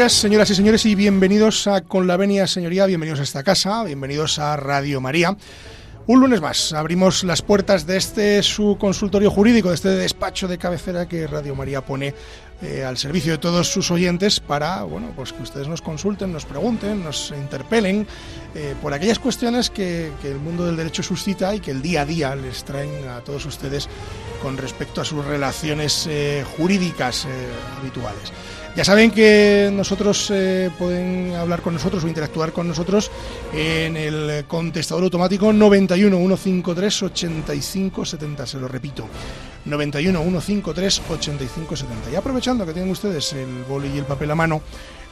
Días, señoras y señores, y bienvenidos a Con la Venia Señoría, bienvenidos a esta casa, bienvenidos a Radio María. Un lunes más abrimos las puertas de este su consultorio jurídico, de este despacho de cabecera que Radio María pone eh, al servicio de todos sus oyentes para bueno, pues que ustedes nos consulten, nos pregunten, nos interpelen eh, por aquellas cuestiones que, el mundo del derecho suscita y que el día a día les traen a todos ustedes con respecto a sus relaciones eh, jurídicas habituales. Ya saben que nosotros eh, pueden hablar con nosotros o interactuar con nosotros en el contestador automático 91 153 85 70. Se lo repito, 91 153 85 70. Y aprovechando que tienen ustedes el boli y el papel a mano,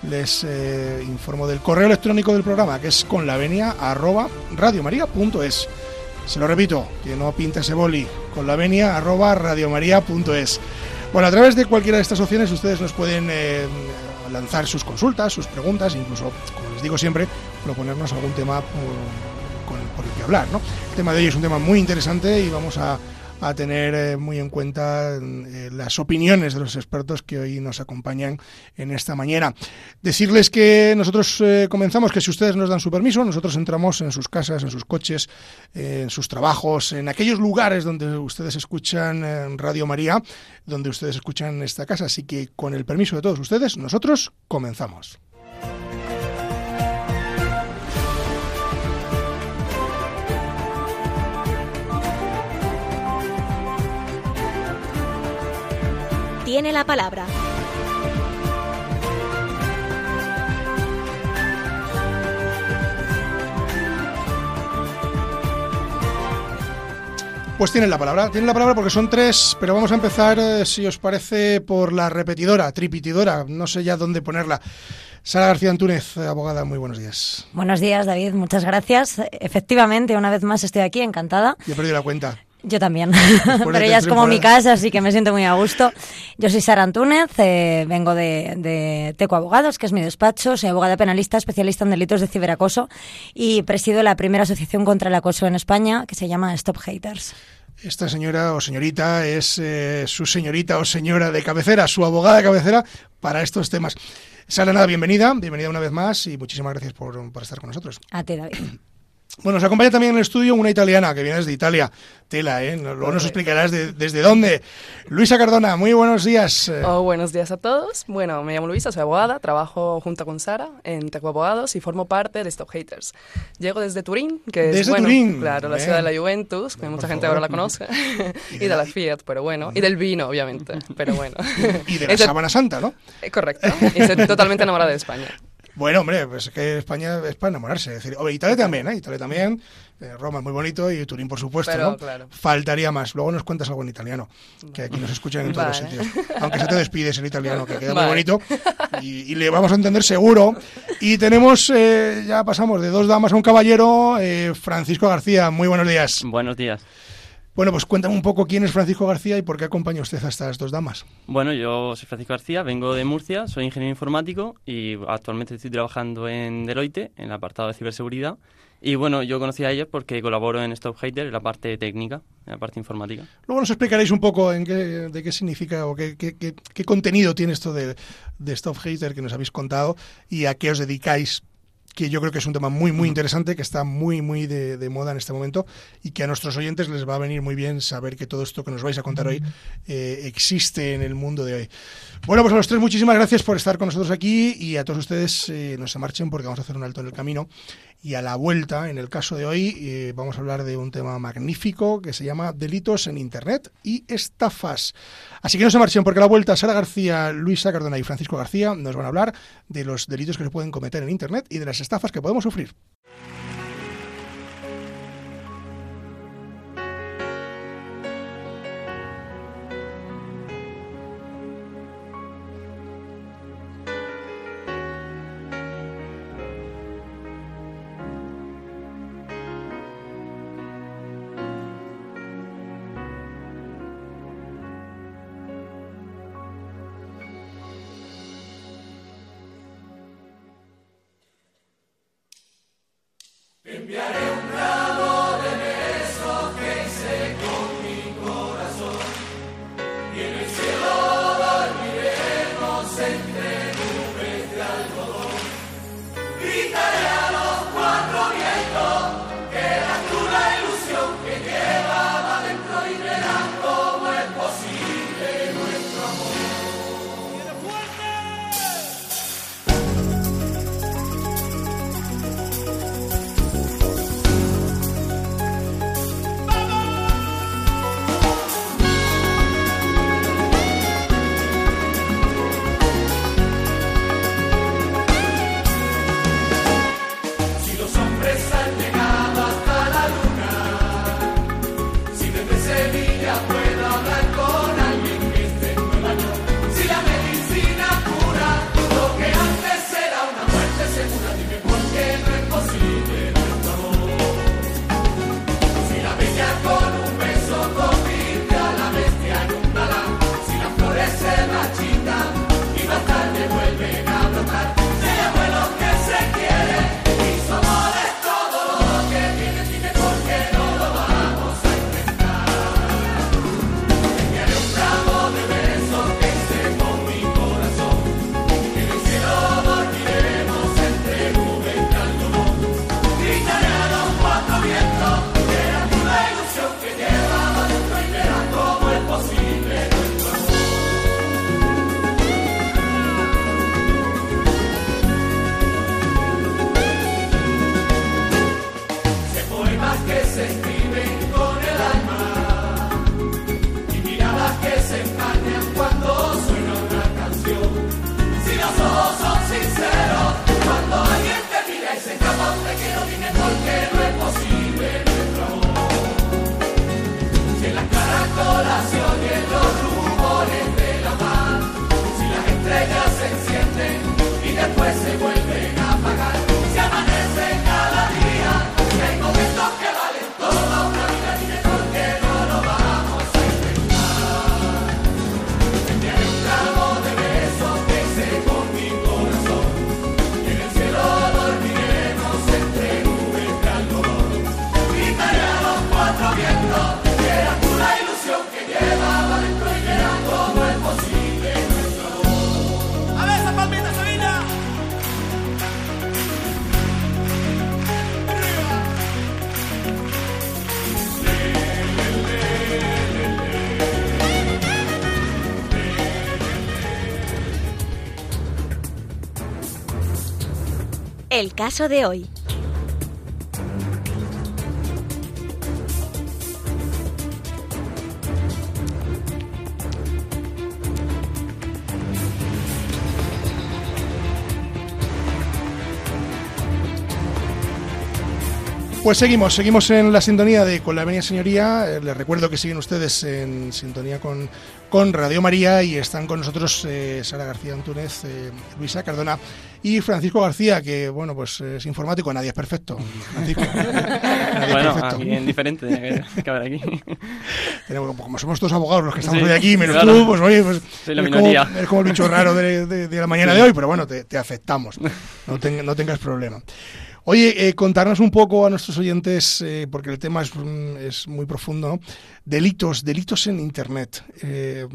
les eh, informo del correo electrónico del programa que es con la venia arroba radiomaria.es. Se lo repito, que no pinta ese boli, con la venia. Bueno, a través de cualquiera de estas opciones ustedes nos pueden eh, lanzar sus consultas, sus preguntas, incluso, como les digo siempre, proponernos algún tema por, con, por el que hablar. ¿no? El tema de hoy es un tema muy interesante y vamos a, a tener eh, muy en cuenta eh, las opiniones de los expertos que hoy nos acompañan en esta mañana. Decirles que nosotros eh, comenzamos, que si ustedes nos dan su permiso, nosotros entramos en sus casas, en sus coches, en sus trabajos, en aquellos lugares donde ustedes escuchan Radio María, donde ustedes escuchan esta casa. Así que con el permiso de todos ustedes, nosotros comenzamos. Tiene la palabra. Pues tienen la palabra, tienen la palabra porque son tres, pero vamos a empezar, eh, si os parece, por la repetidora, tripitidora, no sé ya dónde ponerla. Sara García Antúnez, abogada, muy buenos días. Buenos días, David, muchas gracias. Efectivamente, una vez más estoy aquí, encantada. Ya he perdido la cuenta. Yo también, pero ella es como mi casa, así que me siento muy a gusto. Yo soy Sara Antúnez, eh, vengo de, de, Teco Abogados, que es mi despacho, soy abogada penalista, especialista en delitos de ciberacoso y presido la primera asociación contra el acoso en España, que se llama Stop Haters. Esta señora o señorita es eh, su señorita o señora de cabecera, su abogada de cabecera para estos temas. Sara, nada, bienvenida, bienvenida una vez más y muchísimas gracias por, por estar con nosotros. A ti, David. Bueno, nos acompaña también en el estudio una italiana que viene desde Italia. Tela, ¿eh? Luego nos explicarás de, desde dónde. Luisa Cardona, muy buenos días. Oh, buenos días a todos. Bueno, me llamo Luisa, soy abogada, trabajo junto con Sara en Teco Abogados y formo parte de Stop Haters. Llego desde Turín, que desde es, bueno, Turín. claro, la Bien. ciudad de la Juventus, que mucha gente favor. ahora la conoce, Y y de la- la Fiat, pero bueno, y del vino, obviamente, pero bueno. Y de la Sábana Santa, ¿no? eh, Correcto, y estoy totalmente enamorada de España. Bueno, hombre, pues es que España es para enamorarse. Es decir, hombre, Italia también, ¿eh? Italia también. eh, Roma es muy bonito y Turín, por supuesto, Pero, ¿no? claro. Faltaría más. Luego nos cuentas algo en italiano, que aquí nos escuchan en todos Vale. los sitios. Aunque se te despides en italiano, que queda Vale. muy bonito. Y, y le vamos a entender seguro. Y tenemos, eh, ya pasamos de dos damas a un caballero, eh, Francisco García. Muy buenos días. Buenos días. Bueno, pues cuéntame un poco quién es Francisco García y por qué acompaña usted a estas dos damas. Bueno, yo soy Francisco García, vengo de Murcia, soy ingeniero informático y actualmente estoy trabajando en Deloitte, en el apartado de ciberseguridad. Y bueno, yo conocí a ellos porque colaboro en Stop Hater, en la parte técnica, en la parte informática. Luego nos explicaréis un poco en qué, de qué significa o qué, qué- qué- qué contenido tiene esto de, de Stop Hater que nos habéis contado y a qué os dedicáis, que yo creo que es un tema muy, muy interesante, que está muy, muy de, de moda en este momento y que a nuestros oyentes les va a venir muy bien saber que todo esto que nos vais a contar hoy eh, existe en el mundo de hoy. Bueno, pues a los tres muchísimas gracias por estar con nosotros aquí y a todos ustedes eh, no se marchen porque vamos a hacer un alto en el camino y a la vuelta, en el caso de hoy, eh, vamos a hablar de un tema magnífico que se llama delitos en Internet y estafas. Así que no se marchen porque a la vuelta Sara García, Luisa Cardona y Francisco García nos van a hablar de los delitos que se pueden cometer en Internet y de las estafas que podemos sufrir. El caso de hoy. Pues seguimos, seguimos en la sintonía de Con la Venia Señoría. Eh, les recuerdo que siguen ustedes en sintonía con, con Radio María y están con nosotros eh, Sara García Antúnez, eh, Luisa Cardona y Francisco García, que bueno, pues es informático, nadie es perfecto. Francisco. bueno, es diferente que haber aquí. como somos todos abogados los que estamos hoy aquí, menos tú, pues oye, pues la es, como, es, como, el bicho raro de, la mañana de hoy, pero bueno, te, aceptamos, no, no tengas problema. Oye, eh, contarnos un poco a nuestros oyentes, eh, porque el tema es, muy profundo, delitos, delitos en Internet. Eh,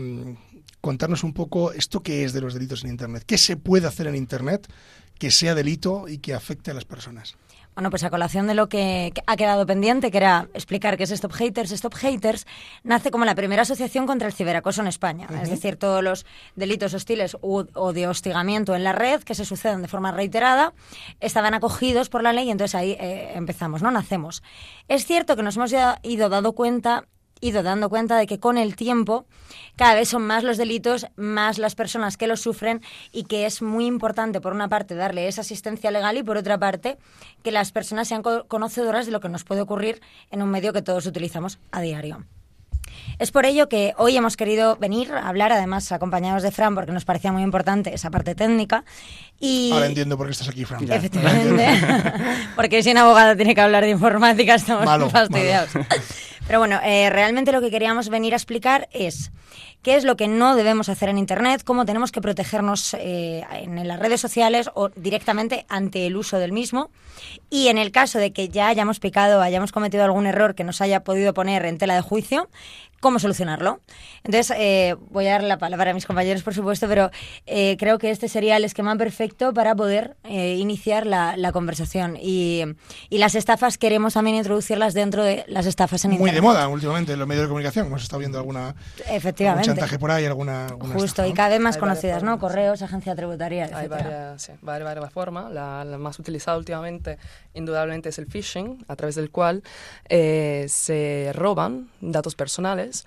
contarnos un poco esto que es de los delitos en Internet. ¿Qué se puede hacer en Internet que sea delito y que afecte a las personas? Bueno, pues a colación de lo que ha quedado pendiente, que era explicar qué es Stop Haters, Stop Haters nace como la primera asociación contra el ciberacoso en España. Es decir, todos los delitos hostiles o de hostigamiento en la red que se suceden de forma reiterada estaban acogidos por la ley y entonces ahí eh, empezamos, ¿no? Nacemos. Es cierto que nos hemos ya ido dando cuenta ido dando cuenta de que con el tiempo cada vez son más los delitos, más las personas que los sufren y que es muy importante, por una parte, darle esa asistencia legal y, por otra parte, que las personas sean conocedoras de lo que nos puede ocurrir en un medio que todos utilizamos a diario. Es por ello que hoy hemos querido venir a hablar, además acompañados de Fran, porque nos parecía muy importante esa parte técnica. Y... Ahora entiendo por qué estás aquí, Fran. Efectivamente. porque si un abogado tiene que hablar de informática, estamos fastidiados. Pero bueno, eh, realmente lo que queríamos venir a explicar es qué es lo que no debemos hacer en Internet, cómo tenemos que protegernos eh, en las redes sociales o directamente ante el uso del mismo. Y en el caso de que ya hayamos picado, hayamos cometido algún error que nos haya podido poner en tela de juicio, cómo solucionarlo. Entonces, eh, voy a dar la palabra a mis compañeros, por supuesto, pero eh, creo que este sería el esquema perfecto para poder eh, iniciar la, conversación. Y, las estafas queremos también introducirlas dentro de las estafas en Muy Internet. de moda últimamente en los medios de comunicación. Hemos estado viendo alguna Efectivamente. chantaje por ahí, alguna. Justo, y cada vez más conocidas, ¿no? Correos, agencia tributaria, Hay varias, varias, formas. La, la, más utilizada últimamente, indudablemente, es el phishing, a través del cual se roban datos personales.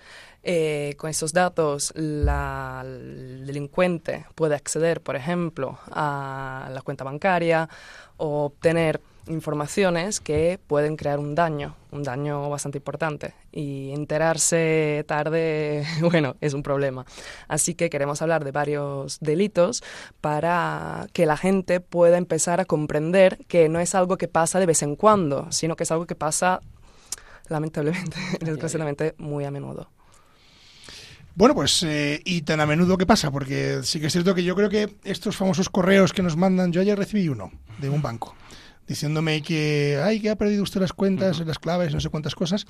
Eh, con esos datos, la, el delincuente puede acceder, por ejemplo, a la cuenta bancaria o obtener informaciones que pueden crear un daño, un daño bastante importante. Y enterarse tarde, bueno, es un problema. Así que queremos hablar de varios delitos para que la gente pueda empezar a comprender que no es algo que pasa de vez en cuando, sino que es algo que pasa lamentablemente, desgraciadamente, muy a menudo. Bueno, pues, eh, y tan a menudo que pasa, porque sí que es cierto que yo creo que estos famosos correos que nos mandan, yo ayer recibí uno de un banco diciéndome que, ay, que ha perdido usted las cuentas, las claves, no sé cuántas cosas.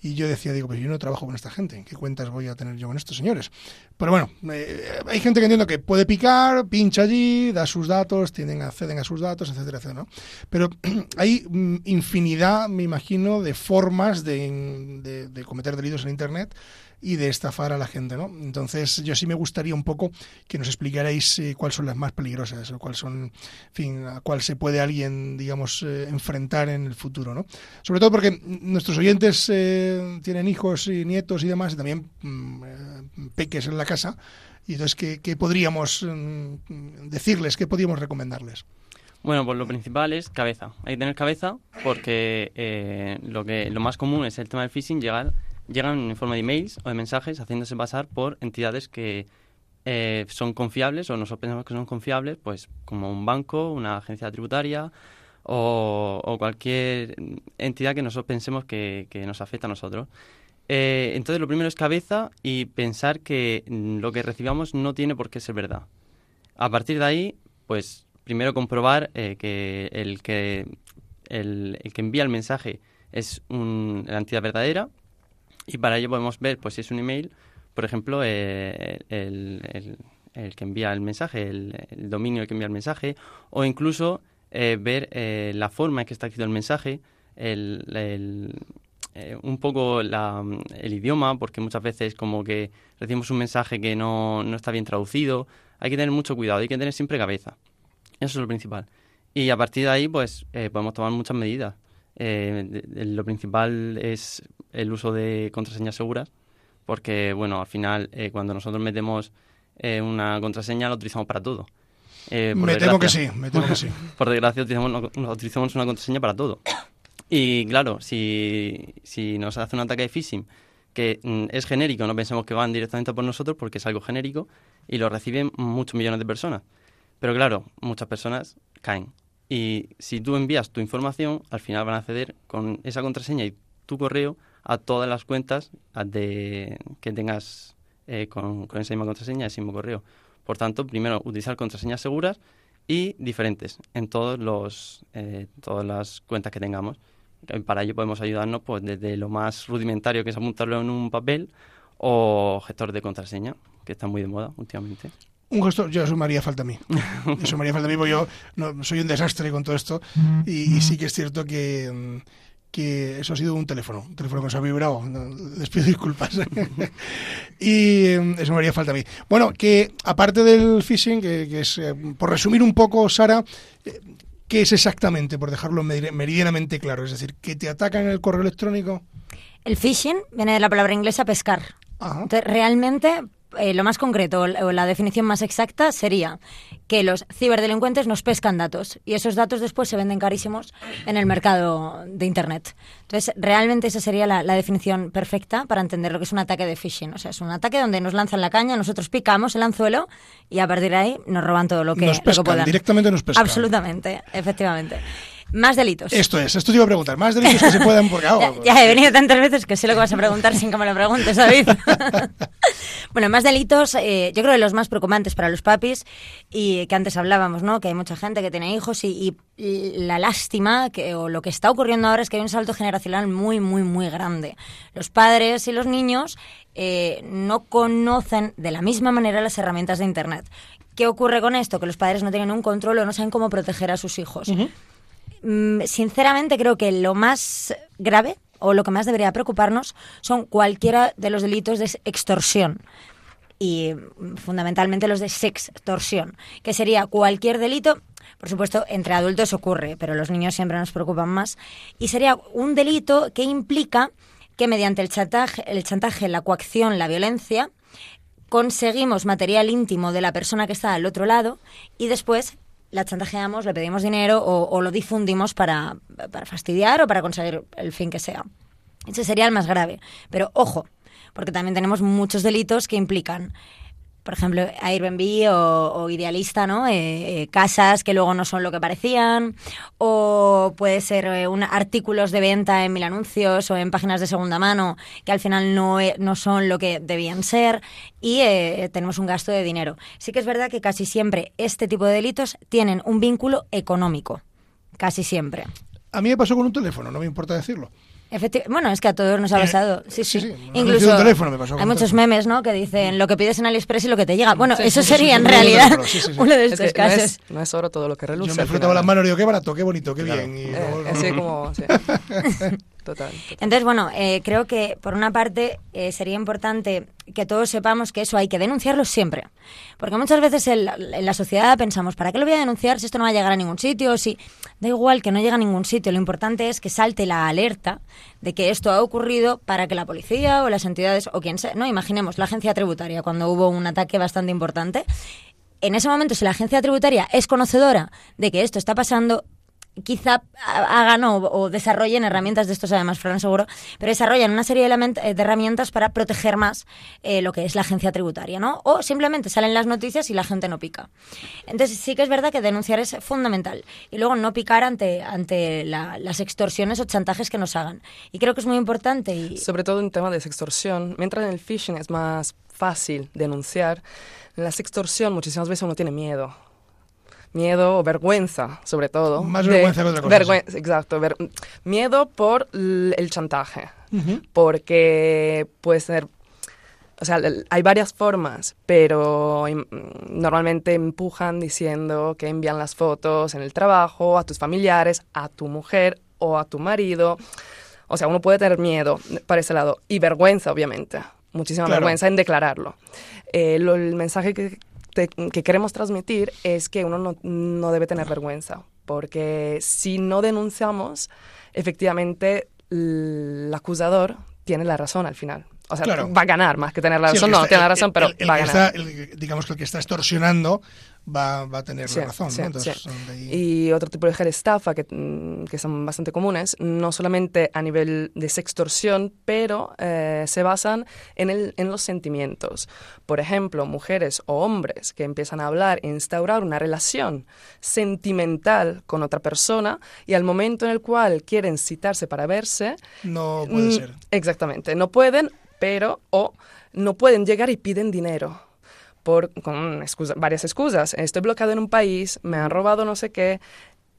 Y yo decía, digo, pues yo no trabajo con esta gente, ¿qué cuentas voy a tener yo con estos señores? Pero bueno, eh, hay gente que entiendo que puede picar, pincha allí, da sus datos, tienen, acceden a sus datos, etcétera, etcétera. ¿no? Pero hay mm, infinidad, me imagino, de formas de, de cometer delitos en Internet y de estafar a la gente, ¿no? Entonces, yo sí me gustaría un poco que nos explicarais eh, cuáles son las más peligrosas, o cuáles son, en fin, a cuál se puede alguien, digamos, eh, enfrentar en el futuro, ¿no? Sobre todo porque nuestros oyentes eh, tienen hijos y nietos y demás, y también mm, peques en la casa, y entonces, ¿qué, qué podríamos mm, decirles, qué podríamos recomendarles? Bueno, pues lo principal es cabeza. Hay que tener cabeza porque lo que lo más común es el tema del phishing, llegar llegan en forma de emails o de mensajes haciéndose pasar por entidades que eh, son confiables o nosotros pensamos que son confiables, pues como un banco, una agencia tributaria o, cualquier entidad que nosotros pensemos que, nos afecta a nosotros. Eh, entonces lo primero es cabeza y pensar que lo que recibamos no tiene por qué ser verdad. A partir de ahí, pues primero comprobar eh, que, el que el, que envía el mensaje es la entidad verdadera y para ello podemos ver, pues si es un email, por ejemplo, eh, el, el, que envía el mensaje, el, dominio que envía el mensaje, o incluso eh, ver eh, la forma en que está escrito el mensaje, el, un poco la, el idioma, porque muchas veces como que recibimos un mensaje que no, no está bien traducido. Hay que tener mucho cuidado, hay que tener siempre cabeza. Eso es lo principal. Y a partir de ahí, pues podemos tomar muchas medidas. Lo principal es el uso de contraseñas seguras, porque, bueno, al final, eh, cuando nosotros metemos eh, una contraseña, la utilizamos para todo. me temo que sí, me temo que sí. por desgracia, utilizamos, utilizamos una contraseña para todo. Y claro, si, si nos hace un ataque de phishing que mm, es genérico, no pensemos que van directamente por nosotros porque es algo genérico y lo reciben muchos millones de personas. Pero claro, muchas personas caen. Y si tú envías tu información, al final van a acceder con esa contraseña y tu correo a todas las cuentas de, que tengas eh, con, esa misma contraseña y ese mismo correo. Por tanto, primero utilizar contraseñas seguras y diferentes en todos los, eh, todas las cuentas que tengamos. Para ello podemos ayudarnos pues, desde lo más rudimentario, que es apuntarlo en un papel, o gestor de contraseña, que está muy de moda últimamente. Un gestor, yo eso me haría falta a mí. Eso me haría falta a mí porque yo no, soy un desastre con todo esto y, sí que es cierto que, que, eso ha sido un teléfono, un teléfono que nos ha vibrado. Les pido disculpas. y em, eso me haría falta a mí. Bueno, que aparte del phishing, que, es, eh, por resumir un poco, Sara, eh, ¿qué es exactamente, por dejarlo meridianamente claro? Es decir, que te atacan en el correo electrónico. El phishing viene de la palabra inglesa pescar. Entonces, realmente eh, lo más concreto o la definición más exacta sería que los ciberdelincuentes nos pescan datos y esos datos después se venden carísimos en el mercado de Internet. Entonces, realmente esa sería la, definición perfecta para entender lo que es un ataque de phishing. O sea, es un ataque donde nos lanzan la caña, nosotros picamos el anzuelo y a partir de ahí nos roban todo lo que, nos pescan, Directamente nos pescan. Absolutamente, efectivamente. Más delitos. Esto es, esto te iba a preguntar. Más delitos que se puedan... Porque, ya, he venido tantas veces que sé lo que vas a preguntar sin que me lo preguntes, David. bueno, más delitos, eh, yo creo que los más preocupantes para los papis, y que antes hablábamos, ¿no? Que hay mucha gente que tiene hijos y, la lástima que, o lo que está ocurriendo ahora es que hay un salto generacional muy, muy, muy grande. Los padres y los niños eh, no conocen de la misma manera las herramientas de Internet. ¿Qué ocurre con esto? Que los padres no tienen un control o no saben cómo proteger a sus hijos. Sinceramente creo que lo más grave o lo que más debería preocuparnos son cualquiera de los delitos de extorsión. Y mm, fundamentalmente los de sextorsión, que sería cualquier delito, por supuesto, entre adultos ocurre, pero los niños siempre nos preocupan más, y sería un delito que implica que mediante el chantaje, el chantaje, la coacción, la violencia, conseguimos material íntimo de la persona que está al otro lado y después la chantajeamos, le pedimos dinero o, lo difundimos para, para fastidiar o para conseguir el fin que sea. Ese sería el más grave. Pero ojo, porque también tenemos muchos delitos que implican por ejemplo, Airbnb o, Idealista, ¿no? Eh, eh, casas que luego no son lo que parecían, o puede ser eh, artículos de venta en mil anuncios o en páginas de segunda mano que al final no, e, no son lo que debían ser y tenemos un gasto de dinero. Sí que es verdad que casi siempre este tipo de delitos tienen un vínculo económico, casi siempre. A mí me pasó con un teléfono, no me importa decirlo bueno, es que a todos nos ha pasado. Sí, sí. Incluso hay muchos memes, ¿no? Que dicen lo que pides en AliExpress y lo que te llega. Bueno, eso sería en realidad uno de estos casos. No es, oro todo lo que reluce. Yo me frotaba las manos y digo, qué barato, qué bonito, qué bien. Y eh, así como... Total, Entonces, bueno, eh, creo que por una parte eh, sería importante que todos sepamos que eso hay que denunciarlo siempre. Porque muchas veces en la, sociedad pensamos, ¿para qué lo voy a denunciar si esto no va a llegar a ningún sitio? Si da igual que no llegue a ningún sitio, lo importante es que salte la alerta de que esto ha ocurrido para que la policía o las entidades o quien sea, no, imaginemos la agencia tributaria cuando hubo un ataque bastante importante. En ese momento, si la agencia tributaria es conocedora de que esto está pasando, quizá hagan o, desarrollen herramientas de estos, además, Fran seguro, pero desarrollan una serie de, eh, herramientas para proteger más eh, lo que es la agencia tributaria, ¿no? O simplemente salen las noticias y la gente no pica. Entonces, sí que es verdad que denunciar es fundamental. Y luego no picar ante, ante las extorsiones o chantajes que nos hagan. Y creo que es muy importante. Y... Sobre todo en tema de extorsión, mientras en el phishing es más fácil denunciar, en la extorsión muchísimas veces uno tiene miedo miedo o vergüenza, sobre todo. Más vergüenza que otra cosa. exacto. miedo por el chantaje. Porque puede ser o sea, hay varias formas, pero normalmente empujan diciendo que envían las fotos en el trabajo, a tus familiares, a tu mujer o a tu marido. O sea, uno puede tener miedo para ese lado y vergüenza, obviamente. Muchísima vergüenza en declararlo. Eh, el mensaje que, que queremos transmitir es que uno no, no debe tener vergüenza, porque si no denunciamos, efectivamente el acusador tiene la razón al final. O sea, va a ganar más que tener la razón. no, tiene la razón, pero va a ganar. digamos que el que está extorsionando va, va a tener razón. Y otro tipo de estafa que, mm, que, son bastante comunes, no solamente a nivel de sextorsión, pero eh, se basan en, el, en los sentimientos. Por ejemplo, mujeres o hombres que empiezan a hablar e instaurar una relación sentimental con otra persona y al momento en el cual quieren citarse para verse... No puede mm, ser. Exactamente, no pueden, pero o no pueden llegar y piden dinero por, con varias excusas. Estoy bloqueado en un país, me han robado no sé qué,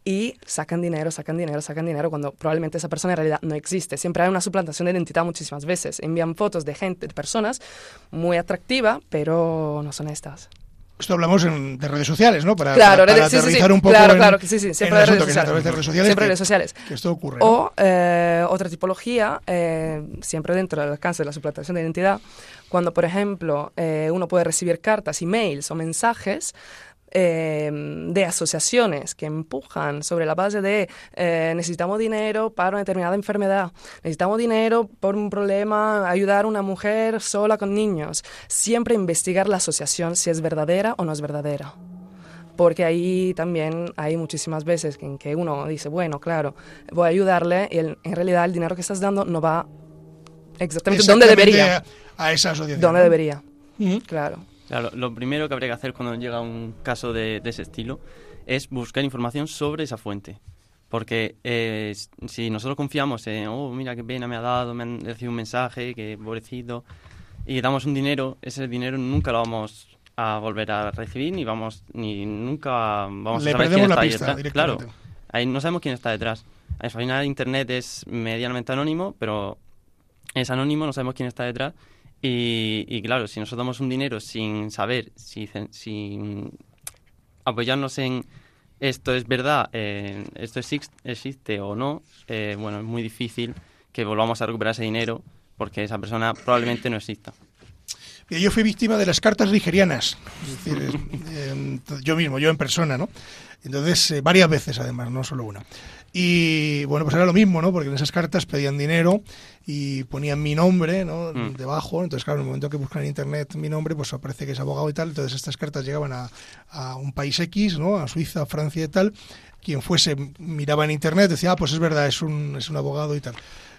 y sacan dinero, sacan dinero, sacan dinero cuando probablemente esa persona en realidad no existe. Siempre hay una suplantación de identidad muchísimas veces. Envían fotos de gente, de personas muy atractiva, pero no son estas. Esto hablamos de redes sociales, ¿no? Para, claro, para, aterrizar un poco claro, claro, que sí, sí, siempre de redes, sociales, a través de redes sociales. Siempre redes sociales. Que esto ocurre. O eh, otra tipología, eh, siempre dentro del alcance de la suplantación de identidad, cuando, por ejemplo, eh, uno puede recibir cartas, emails o mensajes em, de asociaciones que empujan sobre la base de eh, necesitamos dinero para una determinada enfermedad, necesitamos dinero por un problema, ayudar a una mujer sola con niños. Siempre investigar la asociación si es verdadera o no es verdadera. Porque ahí también hay muchísimas veces en que uno dice, bueno, claro, voy a ayudarle y en realidad el dinero que estás dando no va exactamente, donde debería. A esa asociación. Donde debería. Claro. Claro, lo primero que habría que hacer cuando llega un caso de, ese estilo es buscar información sobre esa fuente. Porque eh, si nosotros confiamos en, oh, mira qué pena me ha dado, me han recibido un mensaje, que pobrecito, y damos un dinero, ese dinero nunca lo vamos a volver a recibir ni vamos ni nunca vamos a saber quién está ahí detrás. Claro, ahí no sabemos quién está detrás. Al final Internet es medianamente anónimo, pero es anónimo, no sabemos quién está detrás. Y, claro, si nosotros damos un dinero sin saber, si, sin apoyarnos en esto es verdad, eh, esto existe, o no, eh, bueno, es muy difícil que volvamos a recuperar ese dinero porque esa persona probablemente no exista. Yo fui víctima de las cartas nigerianas, es decir, eh, yo mismo, yo en persona, ¿no? Entonces, varias veces además, no solo una. Y bueno, pues era lo mismo, ¿no? Porque en esas cartas pedían dinero y ponían mi nombre, ¿no? Mm. Debajo. Entonces, claro, en el momento que buscan en internet mi nombre, pues aparece que es abogado y tal. Entonces, estas cartas llegaban a, a un país X, ¿no? A Suiza, Francia y tal. Quien fuese miraba en internet, decía, ah, pues es verdad, es un, es un abogado y tal.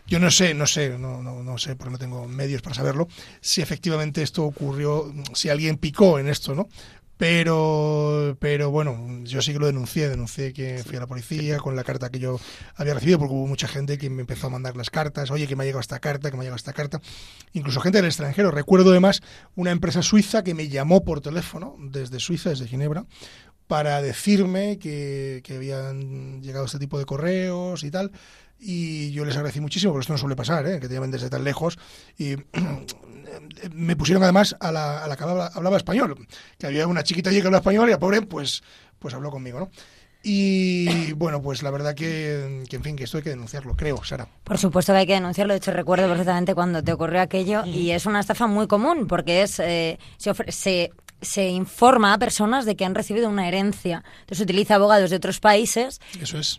Yo no sé, no sé, no, no, no sé, porque no tengo medios para saberlo, si efectivamente esto ocurrió, si alguien picó en esto, ¿no? Pero, pero bueno, yo sí que lo denuncié, denuncié que fui a la policía con la carta que yo había recibido, porque hubo mucha gente que me empezó a mandar las cartas, oye, que me ha llegado esta carta, que me ha llegado esta carta, incluso gente del extranjero. Recuerdo además una empresa suiza que me llamó por teléfono desde Suiza, desde Ginebra, para decirme que, que habían llegado este tipo de correos y tal y yo les agradecí muchísimo, porque esto no suele pasar, ¿eh? que te llamen desde tan lejos. Y me pusieron además a la, a la que hablaba, español, que había una chiquita allí que hablaba español y la pobre pues, pues habló conmigo, ¿no? Y bueno, pues la verdad que, en fin, que esto hay que denunciarlo, creo, Sara. Por supuesto que hay que denunciarlo. De hecho, recuerdo perfectamente cuando te ocurrió aquello y es una estafa muy común porque es eh, se, se, se informa a personas de que han recibido una herencia. Entonces utiliza abogados de otros países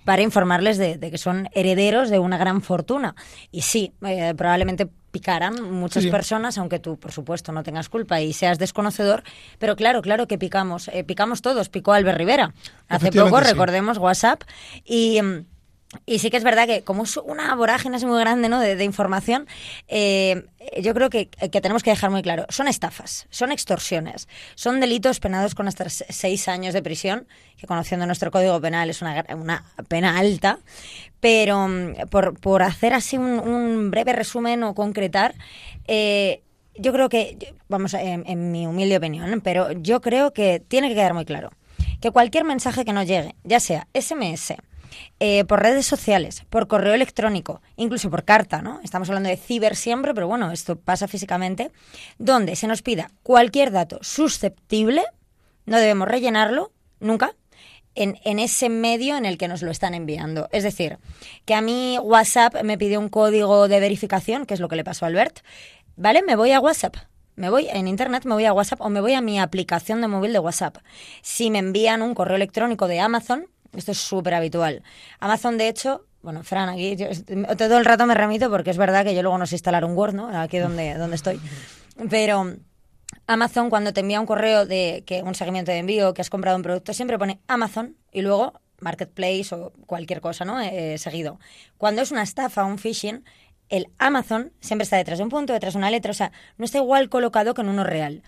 para informarles de, que son herederos de una gran fortuna. Y sí, eh, probablemente picaran muchas personas, aunque tú, por supuesto, no tengas culpa y seas desconocedor. Pero claro, claro que picamos. Eh, picamos todos. Picó Albert Rivera. Hace poco, recordemos, WhatsApp. Y... Y sí que es verdad que como es una vorágine muy grande ¿no? de, información, eh, yo creo que, que, tenemos que dejar muy claro, son estafas, son extorsiones, son delitos penados con hasta seis años de prisión, que conociendo nuestro Código Penal es una, una pena alta, pero mm, por, por hacer así un, breve resumen o concretar, eh, yo creo que, vamos, en, en mi humilde opinión, pero yo creo que tiene que quedar muy claro que cualquier mensaje que nos llegue, ya sea SMS, eh, por redes sociales, por correo electrónico, incluso por carta, ¿no? Estamos hablando de ciber siempre, pero bueno, esto pasa físicamente, donde se nos pida cualquier dato susceptible, no debemos rellenarlo nunca, en, en, ese medio en el que nos lo están enviando. Es decir, que a mí WhatsApp me pide un código de verificación, que es lo que le pasó a Albert, ¿vale? Me voy a WhatsApp. Me voy en internet, me voy a WhatsApp o me voy a mi aplicación de móvil de WhatsApp. Si me envían un correo electrónico de Amazon, esto es súper habitual. Amazon, de hecho, bueno, Fran, aquí todo el rato me remito porque es verdad que yo luego no sé instalar un Word, ¿no? Aquí donde, donde estoy. Pero Amazon, cuando te envía un correo de que un seguimiento de envío, que has comprado un producto, siempre pone Amazon y luego Marketplace o cualquier cosa, ¿no? Eh, seguido. Cuando es una estafa, un phishing, el Amazon siempre está detrás de un punto, detrás de una letra, o sea, no está igual colocado que en uno real.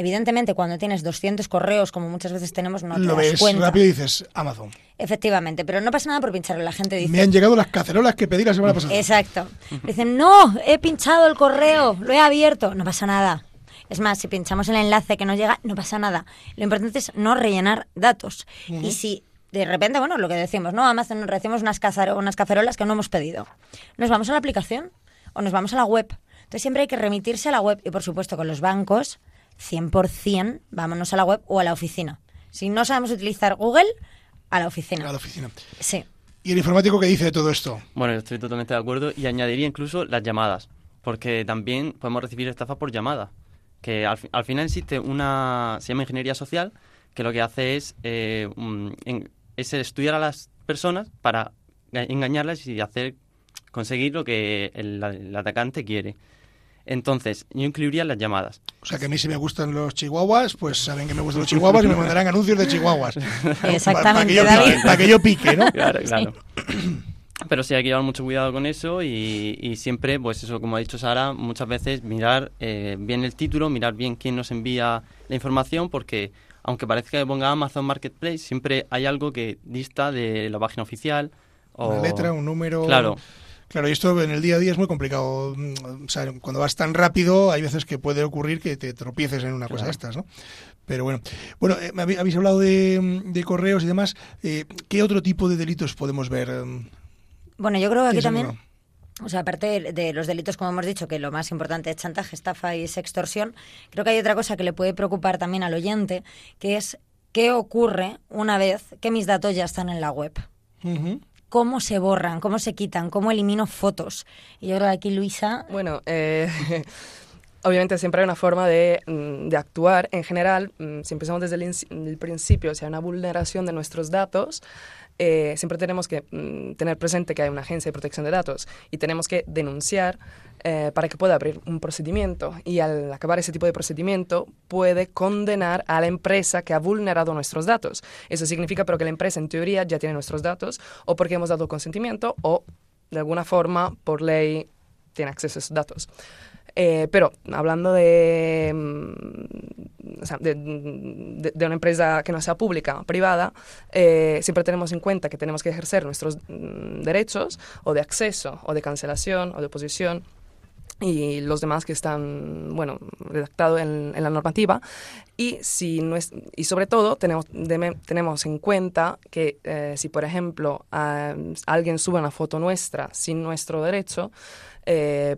Evidentemente, cuando tienes 200 correos, como muchas veces tenemos, no Lo te ves rápido y dices Amazon. Efectivamente, pero no pasa nada por pincharlo. La gente dice... Me han llegado las cacerolas que pedí la semana pasada. Exacto. Dicen, no, he pinchado el correo, lo he abierto. No pasa nada. Es más, si pinchamos el enlace que nos llega, no pasa nada. Lo importante es no rellenar datos. Y si de repente, bueno, lo que decimos, ¿no? Amazon nos recibimos unas, unas cacerolas que no hemos pedido. Nos vamos a la aplicación o nos vamos a la web. Entonces siempre hay que remitirse a la web y por supuesto con los bancos 100% vámonos a la web o a la oficina. Si no sabemos utilizar Google, a la oficina. A la oficina. Sí. ¿Y el informático qué dice de todo esto? Bueno, estoy totalmente de acuerdo y añadiría incluso las llamadas, porque también podemos recibir estafa por llamada, que al, final existe una, se llama ingeniería social, que lo que hace es, eh, es estudiar a las personas para engañarlas y hacer conseguir lo que el atacante quiere. Entonces, yo incluiría las llamadas. O sea que a mí si me gustan los chihuahuas, pues saben que me gustan los chihuahuas y me mandarán anuncios de chihuahuas. Exactamente, para, que yo pique, ¿no? Claro, claro. Pero sí hay que llevar mucho cuidado con eso y, siempre, pues eso, como ha dicho Sara, muchas veces mirar eh, bien el título, mirar bien quién nos envía la información, porque aunque parezca que ponga Amazon Marketplace, siempre hay algo que dista de la página oficial, Una letra, un número. Claro. Claro, y esto en el día a día es muy complicado. O sea, cuando vas tan rápido, hay veces que puede ocurrir que te tropieces en una cosa de estas, ¿no? Pero bueno, bueno, eh, habéis hablado de, correos y demás. Eh, ¿Qué otro tipo de delitos podemos ver? Bueno, yo creo que aquí también, o sea, aparte de los delitos, como hemos dicho, que lo más importante es chantaje, estafa y extorsión, creo que hay otra cosa que le puede preocupar también al oyente, que es qué ocurre una vez que mis datos ya están en la web cómo se borran, cómo se quitan, cómo elimino fotos. Y yo creo que aquí Luisa... Bueno, eh, obviamente siempre hay una forma de, mm, actuar. En general, mm, si empezamos desde el, principio, si hay una vulneración de nuestros datos, eh, siempre tenemos que mm, tener presente que hay una agencia de protección de datos y tenemos que denunciar eh, para que pueda abrir un procedimiento y al acabar ese tipo de procedimiento puede condenar a la empresa que ha vulnerado nuestros datos. Eso significa pero que la empresa en teoría ya tiene nuestros datos o porque hemos dado consentimiento o de alguna forma por ley tiene acceso a esos datos. Eh, pero hablando de, mm, de, una empresa que no sea pública privada, eh, siempre tenemos en cuenta que tenemos que ejercer nuestros mm, derechos o de acceso o de cancelación o de oposición y los demás que están, bueno, redactados en, la normativa. Y, si no es, y sobre todo tenemos, tenemos en cuenta que eh, si, por ejemplo, alguien sube una foto nuestra sin nuestro derecho, eh,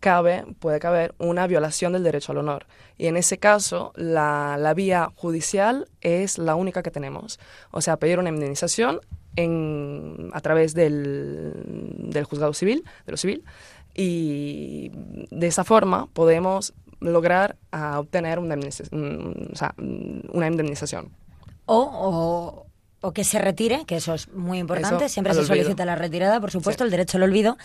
cabe, puede caber una violación del derecho al honor. Y en ese caso, la, la vía judicial es la única que tenemos. O sea, pedir una indemnización en, a través del, del juzgado civil, de lo civil, y de esa forma podemos lograr obtener una indemnización. O, que se retire, que eso es muy importante, siempre se solicita la retirada, por supuesto, el derecho al olvido.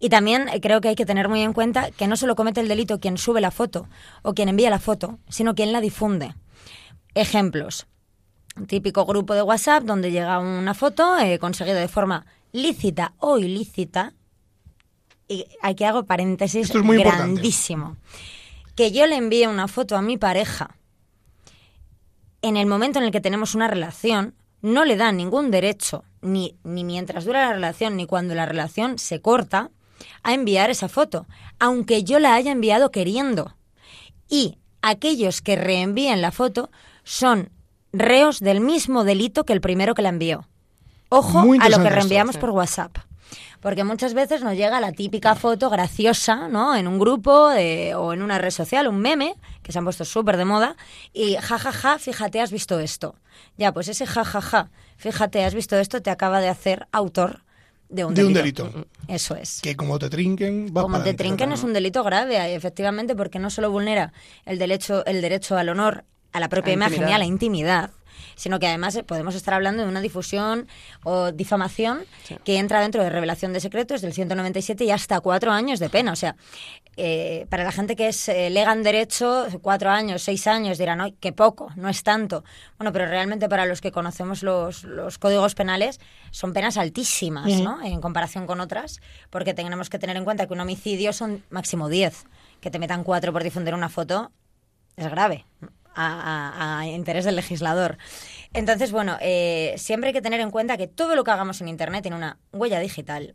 Y también eh, creo que hay que tener muy en cuenta que no solo comete el delito quien sube la foto o quien envía la foto, sino quien la difunde. Ejemplos. típico grupo de WhatsApp donde llega una foto eh, conseguida de forma lícita o ilícita, y aquí hago paréntesis Esto es muy grandísimo. Que yo le envíe una foto a mi pareja en el momento en el que tenemos una relación, no le da ningún derecho, ni, ni mientras dura la relación, ni cuando la relación se corta, a enviar esa foto, aunque yo la haya enviado queriendo. Y aquellos que reenvíen la foto son reos del mismo delito que el primero que la envió. Ojo a lo que reenviamos por WhatsApp porque muchas veces nos llega la típica foto graciosa, ¿no? En un grupo o en una red social, un meme, que se han puesto súper de moda, y jajaja, ja, ja, fíjate, has visto esto. Ya, pues ese jajaja, ja, fíjate, has visto esto, te acaba de hacer autor de un, delito. Eso es. Que como te trinquen, va Como te trinquen es un delito grave, efectivamente, porque no solo vulnera el derecho, el derecho al honor, a la propia imagen y a la intimidad, sino que además eh, podemos estar hablando de una difusión o difamación que entra dentro de revelación de secretos del 197 y hasta cuatro años de pena. O sea, eh, para la gente que es eh, lega en derecho, cuatro años, seis años, dirán, no, que poco, no es tanto. Bueno, pero realmente para los que conocemos los, los códigos penales son penas altísimas, ¿no? En comparación con otras, porque tenemos que tener en cuenta que un homicidio son máximo diez. Que te metan cuatro por difundir una foto es grave a, interés del legislador. Entonces, bueno, eh, siempre hay que tener en cuenta que todo lo que hagamos en Internet tiene una huella digital.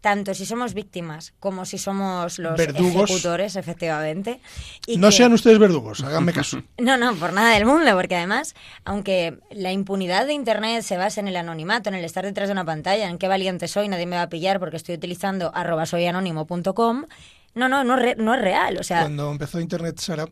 Tanto si somos víctimas como si somos los ejecutores, efectivamente. Y no sean ustedes verdugos, háganme caso. No, no, por nada del mundo, porque además, aunque la impunidad de Internet se basa en el anonimato, en el estar detrás de una pantalla, en qué valiente soy, nadie me va a pillar porque estoy utilizando arroba soyanónimo.com, no, no, no, no es real. O sea, Cuando empezó Internet, Sara,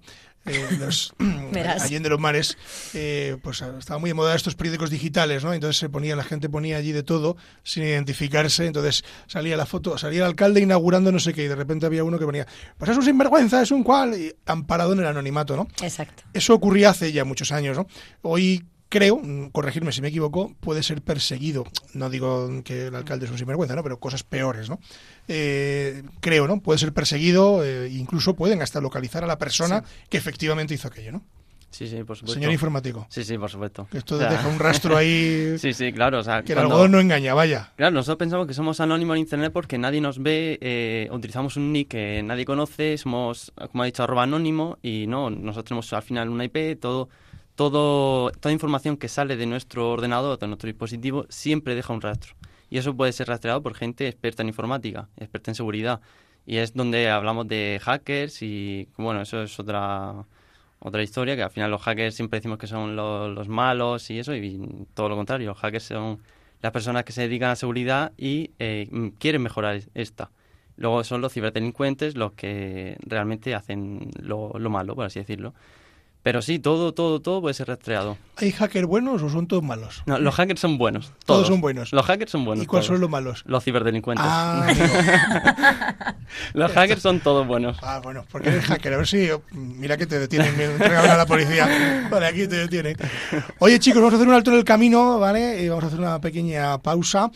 eh, los, de los mares, eh, pues estaba muy de moda estos periódicos digitales, ¿no? Entonces se ponía, la gente ponía allí de todo sin identificarse, entonces salía la foto, salía el alcalde inaugurando no sé qué, y de repente había uno que ponía, pues es un sinvergüenza, es un cual, y amparado en el anonimato, ¿no? Exacto. Eso ocurría hace ya muchos años, ¿no? Hoy creo, mm, corregirme si me equivoco, puede ser perseguido. No digo que el alcalde es un sinvergüenza, ¿no? Pero cosas peores, ¿no? Eh, creo, ¿no? Puede ser perseguido, eh, incluso pueden hasta localizar a la persona que efectivamente hizo aquello, ¿no? Sí, sí, por supuesto. Señor informático. Sí, sí, por supuesto. Que esto deja un rastro ahí. sí, sí, claro. O sea, que el algodón no engaña, vaya. Claro, nosotros pensamos que somos anónimos en Internet porque nadie nos ve, eh, utilizamos un nick que nadie conoce, somos, como ha dicho, arroba anónimo y no, nosotros tenemos al final una IP, todo todo, toda información que sale de nuestro ordenador, de nuestro dispositivo, siempre deja un rastro. y eso puede ser rastreado por gente experta en informática, experta en seguridad. Y es donde hablamos de hackers y, bueno, eso es otra otra historia, que al final los hackers siempre decimos que son los, malos y eso, y todo lo contrario, los hackers son las personas que se dedican a seguridad y eh, quieren mejorar esta. Luego son los ciberdelincuentes los que realmente hacen lo, lo malo, por así decirlo. Pero sí, todo, todo, todo puede ser rastreado. ¿Hay hackers buenos o son todos malos? No, los hackers son buenos. Todos, son buenos. Los hackers son buenos. ¿Y cuáles son los malos? Los ciberdelincuentes. Ah, los hackers son todos buenos. Ah, bueno, porque eres hacker. A ver si. Mira que te detienen, me entregan a la policía. Vale, aquí te detienen. Oye, chicos, vamos a hacer un alto en el camino, ¿vale? Y vamos a hacer una pequeña pausa.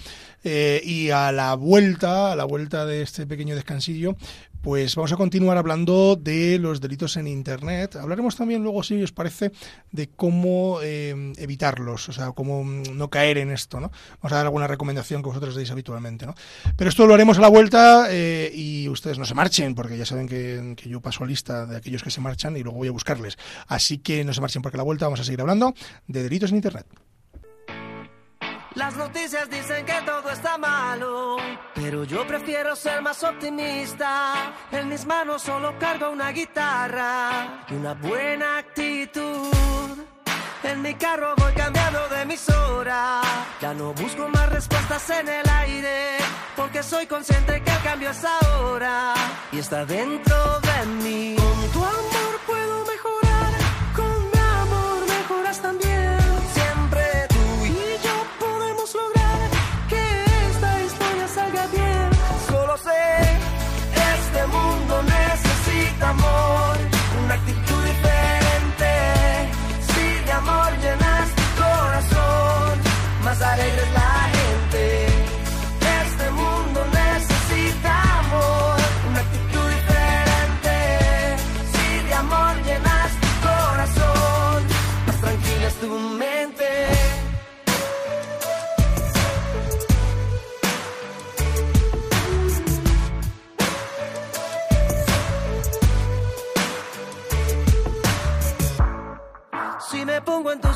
Eh, y a la vuelta, a la vuelta de este pequeño descansillo, pues vamos a continuar hablando de los delitos en Internet. Hablaremos también luego, si os parece, de cómo eh, evitarlos, o sea, cómo no caer en esto, ¿no? Vamos a dar alguna recomendación que vosotros deis habitualmente, ¿no? Pero esto lo haremos a la vuelta eh, y ustedes no se marchen, porque ya saben que, que yo paso a lista de aquellos que se marchan y luego voy a buscarles. Así que no se marchen porque a la vuelta vamos a seguir hablando de delitos en Internet. Las noticias dicen que todo está malo, pero yo prefiero ser más optimista. En mis manos solo cargo una guitarra y una buena actitud. En mi carro voy cambiando de emisora. Ya no busco más respuestas en el aire, porque soy consciente que el cambio es ahora y está dentro de mí. mundo necesita amor, una actitud diferente. Si de amor llenas tu corazón, más alegre es la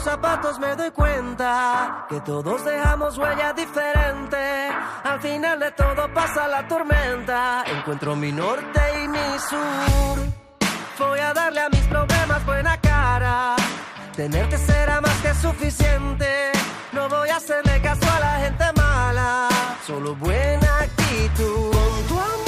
zapatos me doy cuenta que todos dejamos huella diferente. Al final de todo pasa la tormenta. Encuentro mi norte y mi sur. Voy a darle a mis problemas buena cara. Tenerte será más que suficiente. No voy a hacerle caso a la gente mala. Solo buena actitud. Con tu amor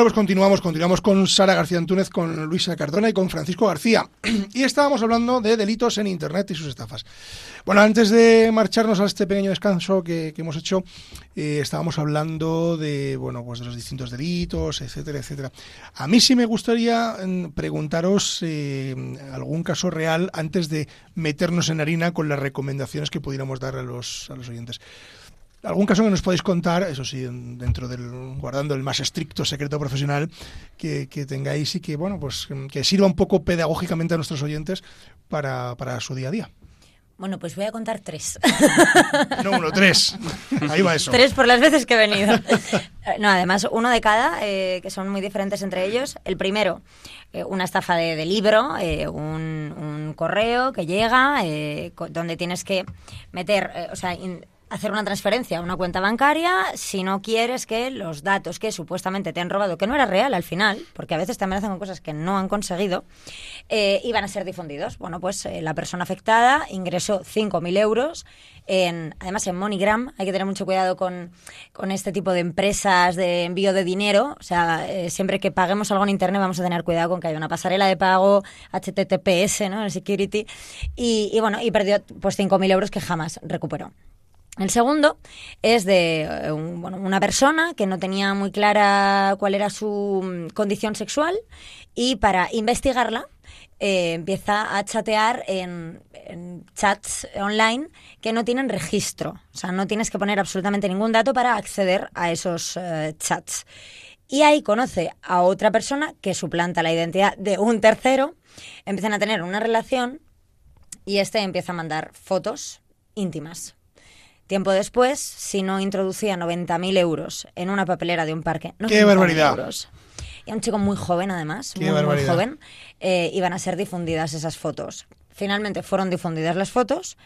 Bueno, continuamos, continuamos con Sara García Antúnez, con Luisa Cardona y con Francisco García. Y estábamos hablando de delitos en Internet y sus estafas. Bueno, antes de marcharnos a este pequeño descanso que, hemos hecho, eh, estábamos hablando de, bueno, pues de los distintos delitos, etcétera, etcétera. A mí sí me gustaría mm, preguntaros eh, algún caso real antes de meternos en harina con las recomendaciones que pudiéramos dar a los, a los oyentes. ¿Algún caso que nos podéis contar, eso sí, dentro del, guardando el más estricto secreto profesional que, tengáis y que, bueno, pues que sirva un poco pedagógicamente a nuestros oyentes para, para su día a día? Bueno, pues voy a contar tres. No uno, tres. Ahí va eso. Tres por las veces que he venido. No, además, uno de cada, eh, que son muy diferentes entre ellos. El primero, eh, una estafa de, libro, eh, un, correo que llega, donde tienes que meter, o sea, hacer una transferencia a una cuenta bancaria si no quieres que los datos que supuestamente te han robado, que no era real al final, porque a veces te amenazan con cosas que no han conseguido, eh, iban a ser difundidos. Bueno, pues eh, la persona afectada ingresó 5.000 euros. En, además, en MoneyGram hay que tener mucho cuidado con, con este tipo de empresas de envío de dinero. O sea, eh, siempre que paguemos algo en Internet vamos a tener cuidado con que haya una pasarela de pago, HTTPS, ¿no? El security. Y, y bueno, y perdió pues 5.000 euros que jamás recuperó. El segundo es de eh, una persona que no tenía muy clara cuál era su mm, condición sexual y para investigarla eh, empieza a chatear en, chats online que no tienen registro. O sea, no tienes que poner absolutamente ningún dato para acceder a esos eh, chats. Y ahí conoce a otra persona que suplanta la identidad de un tercero, empiezan a tener una relación y este empieza a mandar fotos íntimas Tiempo después, si no introducía 90.000 euros en una papelera de un parque, no ¡Qué barbaridad! Y un chico muy joven, además, muy, muy, joven, eh, iban a ser difundidas esas fotos. Finalmente fueron difundidas las fotos,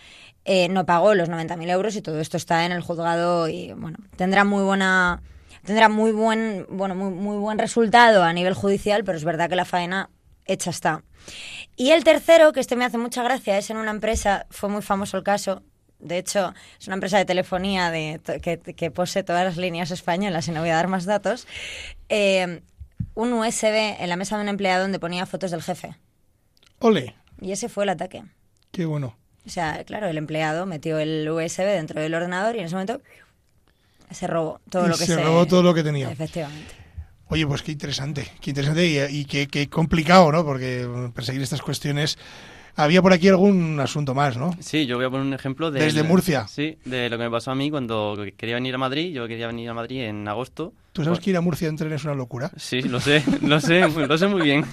eh, no pagó los 90.000 euros y todo esto está en el juzgado y, bueno, tendrá muy buena tendrá muy buen bueno muy, muy buen resultado a nivel judicial pero es verdad que la faena hecha está y el tercero que este me hace mucha gracia es en una empresa fue muy famoso el caso de hecho, es una empresa de telefonía de, que, posee todas las líneas españolas y no voy a dar más datos. Eh, un USB en la mesa de un empleado donde ponía fotos del jefe. Ole. Y ese fue el ataque. Qué bueno. O sea, claro, el empleado metió el USB dentro del ordenador y en ese momento se robó todo lo que se, se robó todo lo que tenía. Efectivamente. Oye, pues qué interesante, qué interesante y, y qué, qué, complicado, ¿no? Porque perseguir estas cuestiones había por aquí algún asunto más, ¿no? Sí, yo voy a poner un ejemplo de... Desde Murcia. Sí, de lo que me pasó a mí cuando quería venir a Madrid. Yo quería venir a Madrid en agosto. ¿Tú sabes que ir a Murcia en tren es una locura? Sí, lo sé, lo sé, lo sé muy bien.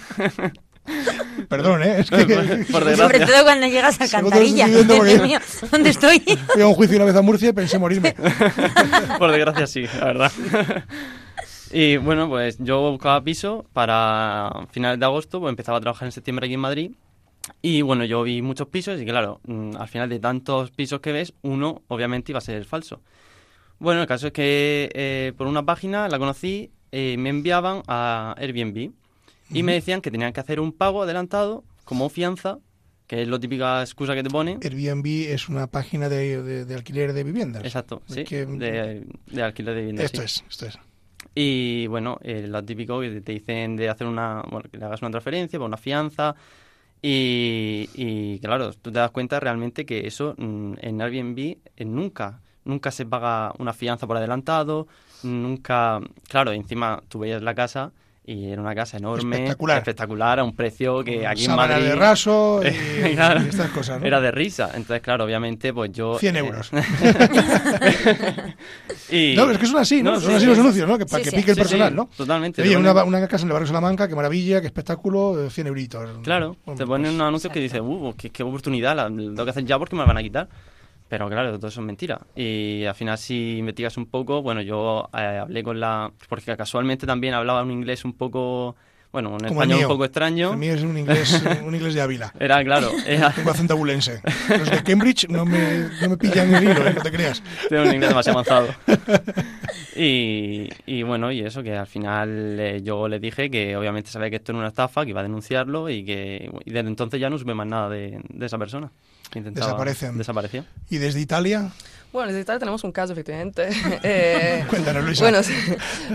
Perdón, ¿eh? Es que, por, desgracia. Sobre todo cuando llegas a Alcantarilla. mío, ¿dónde estoy? Fui a un juicio una vez a Murcia y pensé morirme. por desgracia sí, la verdad. Y bueno, pues yo buscaba piso para finales de agosto, pues empezaba a trabajar en septiembre aquí en Madrid y bueno, yo vi muchos pisos y claro, mm, al final de tantos pisos que ves, uno obviamente iba a ser falso. Bueno, el caso es que eh, por una página la conocí, eh, me enviaban a Airbnb y me decían que tenían que hacer un pago adelantado como fianza, que es la típica excusa que te ponen. Airbnb es una página de, alquiler de viviendas. Exacto, sí, de, alquiler de viviendas. Esto es, esto es. Y bueno, eh, lo típico que te dicen de hacer una, bueno, que le hagas una transferencia, por una fianza, y, claro, tú te das cuenta realmente que eso mm, en Airbnb eh, nunca, nunca se paga una fianza por adelantado, nunca, claro, encima tú veías la casa y era una casa enorme, espectacular, espectacular a un precio que aquí en Madrid... de raso y, estas cosas, ¿no? Era de risa, entonces claro, obviamente pues yo... 100 eh, euros. y... No, es que son así, ¿no? son así los anuncios, ¿no? Que, para que pique el personal, ¿no? Totalmente. Oye, una, una, casa en el barrio Salamanca, qué maravilla, qué espectáculo, 100 euritos. Claro, te ponen pues, unos anuncios que dices, uh, qué, qué oportunidad, la, lo tengo que hacer ya porque me la van a quitar. Pero claro, todo eso es mentira. Y al final, si investigas un poco, bueno, yo eh, hablé con la. Porque casualmente también hablaba un inglés un poco. Bueno, un español un poco extraño. El mío es un inglés, un inglés de Ávila. Era, claro. Tengo acento abulense. Los de Cambridge no me, no me pillan el hilo, ¿eh? no te creas. Tengo un inglés demasiado avanzado. Y, y, bueno, y eso, que al final eh, yo le dije que obviamente sabía que esto era una estafa, que iba a denunciarlo y que y desde entonces ya no supe más nada de, de esa persona. Desaparecen. Desapareció. ¿Y desde Italia? Bueno, desde Italia tenemos un caso, efectivamente. eh, Cuéntanos, Luisa. Bueno,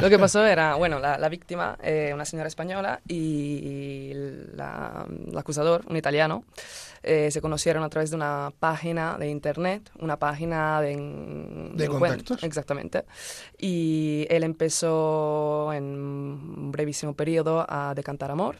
lo que pasó era, bueno, la, la víctima, eh, una señora española, y la, el acusador, un italiano, eh, se conocieron a través de una página de internet, una página de... ¿De, contactos? exactamente. Y él empezó en un brevísimo periodo a decantar amor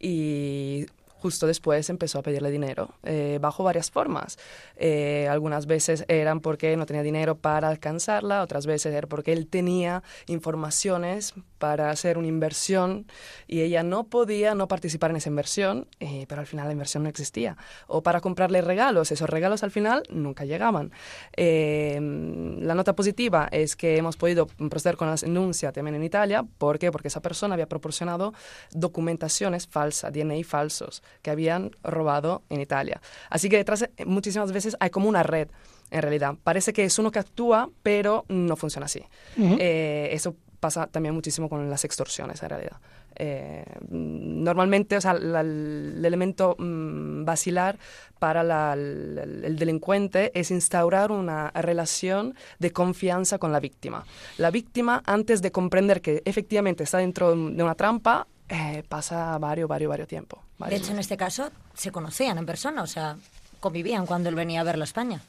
y justo después empezó a pedirle dinero, eh, bajo varias formas. Eh, algunas veces eran porque no tenía dinero para alcanzarla, otras veces era porque él tenía informaciones para hacer una inversión y ella no podía no participar en esa inversión, eh, pero al final la inversión no existía. O para comprarle regalos, esos regalos al final nunca llegaban. la nota positiva es que hemos podido proceder con la denuncia también en Italia. ¿Por qué? Porque esa persona había proporcionado documentaciones falsas, DNI falsos que habían robado en Italia. Así que detrás eh, muchísimas veces hay como una red, en realidad. Parece que es uno que actúa, pero no funciona así. Eh, eso pasa también muchísimo con las extorsiones, en realidad. Eh, normalmente, o sea, el elemento mm, vacilar para el, delincuente es instaurar una relación de confianza con la víctima. La víctima, antes de comprender que efectivamente está dentro de una trampa, eh, pasa varios, varios, varios tiempo. de hecho, en este caso, se conocían en persona, o sea, convivían cuando él venía a verlo a España.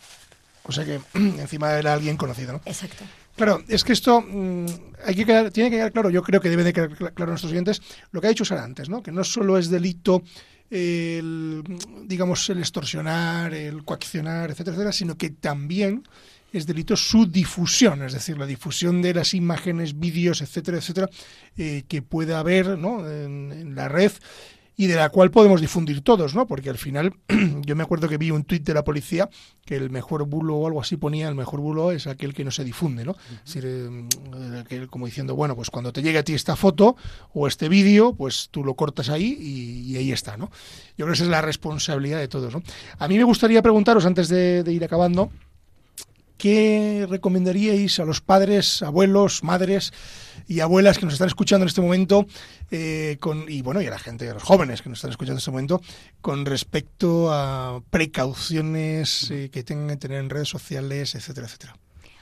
O sea que encima era alguien conocido, ¿no? Exacto. Claro, es que esto mm, hay que tiene que quedar claro, yo creo que debe de quedar claro a nuestros oyentes, lo que ha dicho Sara antes, ¿no? Que no solo es delito el, digamos, el extorsionar, el coaccionar, etcétera, etcétera, sino que también es delito su difusión, es decir, la difusión de las imágenes, vídeos, etcétera, etcétera, eh, que pueda haber ¿no? en, la red y de la cual podemos difundir todos, ¿no? Porque al final, yo me acuerdo que vi un tuit de la policía que el mejor bulo o algo así ponía, el mejor bulo es aquel que no se difunde, ¿no? Es decir, eh, como diciendo, bueno, pues cuando te llegue a ti esta foto o este vídeo, pues tú lo cortas ahí y, ahí está, ¿no? Yo creo que esa es la responsabilidad de todos, ¿no? A mí me gustaría preguntaros, antes de ir acabando, ¿qué recomendaríais a los padres, abuelos, madres y abuelas que nos están escuchando en este momento, eh, con, y bueno, y a la gente, a los jóvenes que nos están escuchando en este momento, con respecto a precauciones eh, que tengan que tener en redes sociales, etcétera, etcétera?